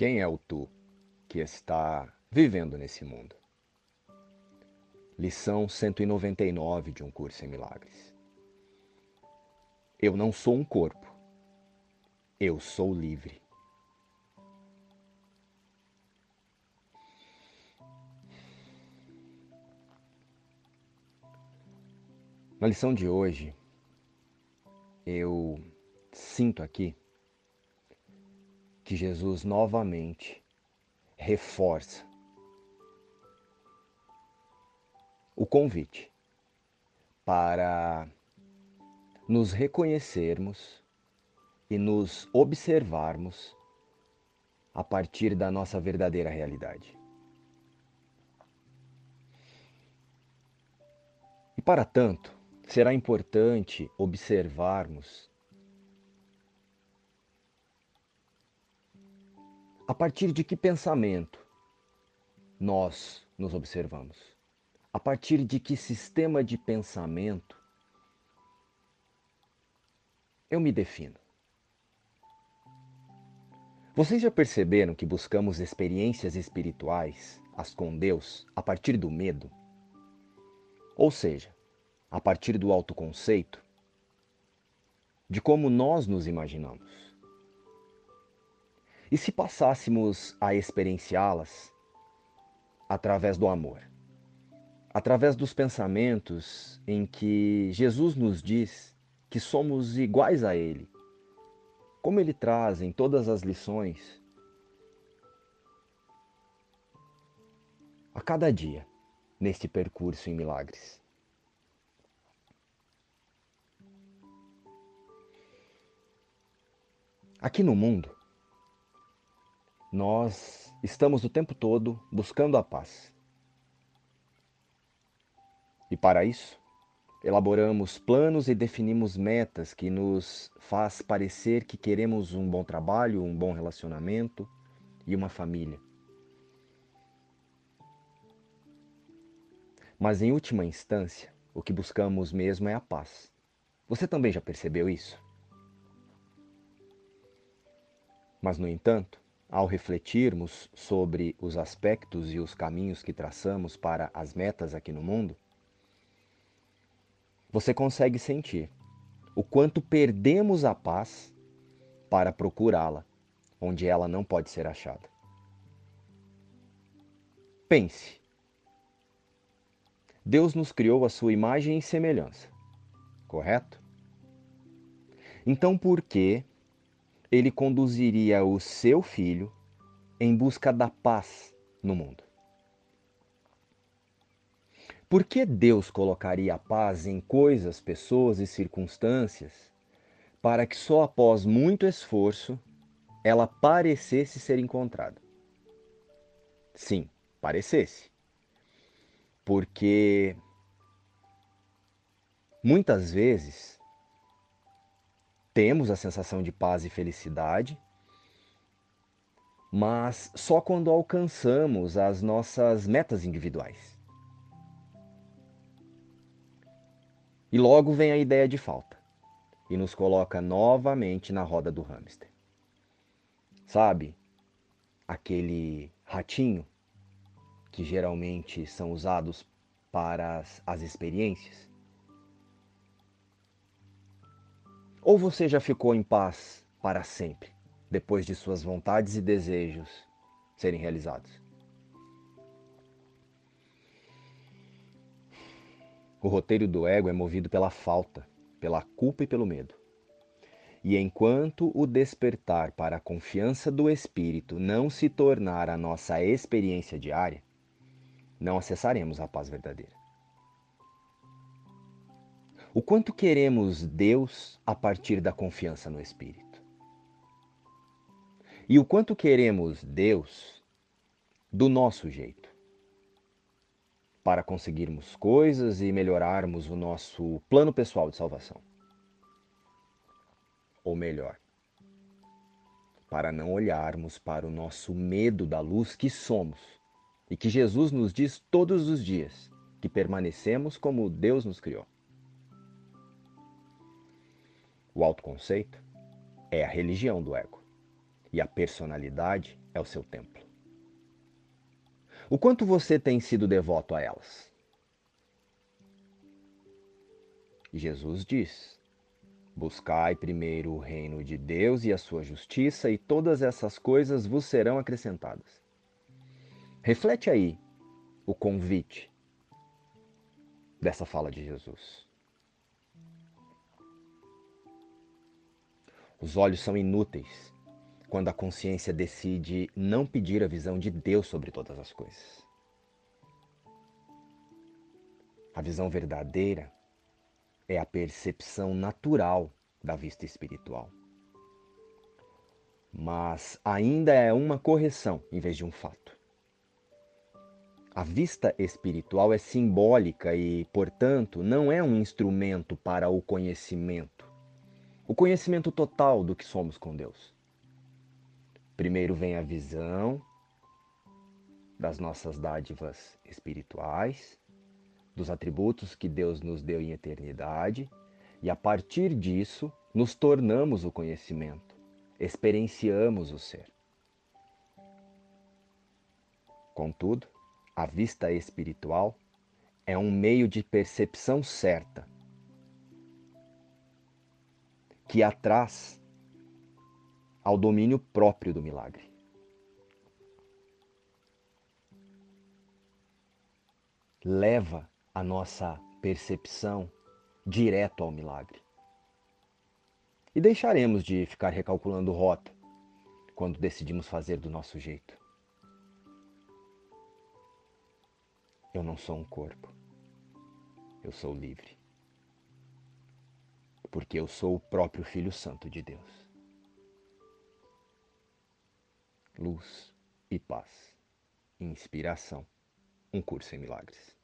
Quem é o tu que está vivendo nesse mundo? Lição 199 de um curso em milagres. Eu não sou um corpo. Eu sou livre. Na lição de hoje, eu sinto aqui que Jesus novamente reforça o convite para nos reconhecermos e nos observarmos a partir da nossa verdadeira realidade. E para tanto, será importante observarmos a partir de que pensamento nós nos observamos, a partir de que sistema de pensamento eu me defino. Vocês já perceberam que buscamos experiências espirituais, as com Deus, a partir do medo? Ou seja, a partir do autoconceito, de como nós nos imaginamos. E se passássemos a experienciá-las através do amor, através dos pensamentos em que Jesus nos diz que somos iguais a Ele, como Ele traz em todas as lições, a cada dia, neste percurso em milagres. Aqui no mundo, nós estamos o tempo todo buscando a paz. E para isso, elaboramos planos e definimos metas que nos faz parecer que queremos um bom trabalho, um bom relacionamento e uma família. Mas em última instância, o que buscamos mesmo é a paz. Você também já percebeu isso? Mas, no entanto, ao refletirmos sobre os aspectos e os caminhos que traçamos para as metas aqui no mundo, você consegue sentir o quanto perdemos a paz para procurá-la onde ela não pode ser achada. Pense. Deus nos criou a sua imagem e semelhança, correto? Então por que ele conduziria o seu filho em busca da paz no mundo. Por que Deus colocaria a paz em coisas, pessoas e circunstâncias para que só após muito esforço ela parecesse ser encontrada? Sim, parecesse. Porque muitas vezes temos a sensação de paz e felicidade, mas só quando alcançamos as nossas metas individuais. E logo vem a ideia de falta e nos coloca novamente na roda do hamster. Sabe, aquele ratinho que geralmente são usados para as, as experiências? Ou você já ficou em paz para sempre, depois de suas vontades e desejos serem realizados? O roteiro do ego é movido pela falta, pela culpa e pelo medo. E enquanto o despertar para a confiança do espírito não se tornar a nossa experiência diária, não acessaremos a paz verdadeira o quanto queremos Deus a partir da confiança no Espírito. E o quanto queremos Deus do nosso jeito. Para conseguirmos coisas e melhorarmos o nosso plano pessoal de salvação. Ou melhor, para não olharmos para o nosso medo da luz que somos e que Jesus nos diz todos os dias que permanecemos como Deus nos criou. O autoconceito é a religião do ego. e a personalidade é o seu templo. O quanto você tem sido devoto a elas? Jesus diz: Buscai primeiro o reino de Deus e a sua justiça, e todas essas coisas vos serão acrescentadas. Reflete aí o convite dessa fala de Jesus. Os olhos são inúteis quando a consciência decide não pedir a visão de Deus sobre todas as coisas. A visão verdadeira é a percepção natural da vista espiritual. Mas ainda é uma correção em vez de um fato. A vista espiritual é simbólica e, portanto, não é um instrumento para o conhecimento, o conhecimento total do que somos com Deus. Primeiro vem a visão das nossas dádivas espirituais, dos atributos que Deus nos deu em eternidade, e a partir disso nos tornamos o conhecimento, experienciamos o ser. Contudo, a vista espiritual é um meio de percepção certa que atraz ao domínio próprio do milagre. Leva a nossa percepção direto ao milagre. E deixaremos de ficar recalculando rota quando decidimos fazer do nosso jeito. Eu não sou um corpo. Eu sou livre. Porque eu sou o próprio Filho Santo de Deus. Luz e paz. Inspiração. Um curso em milagres.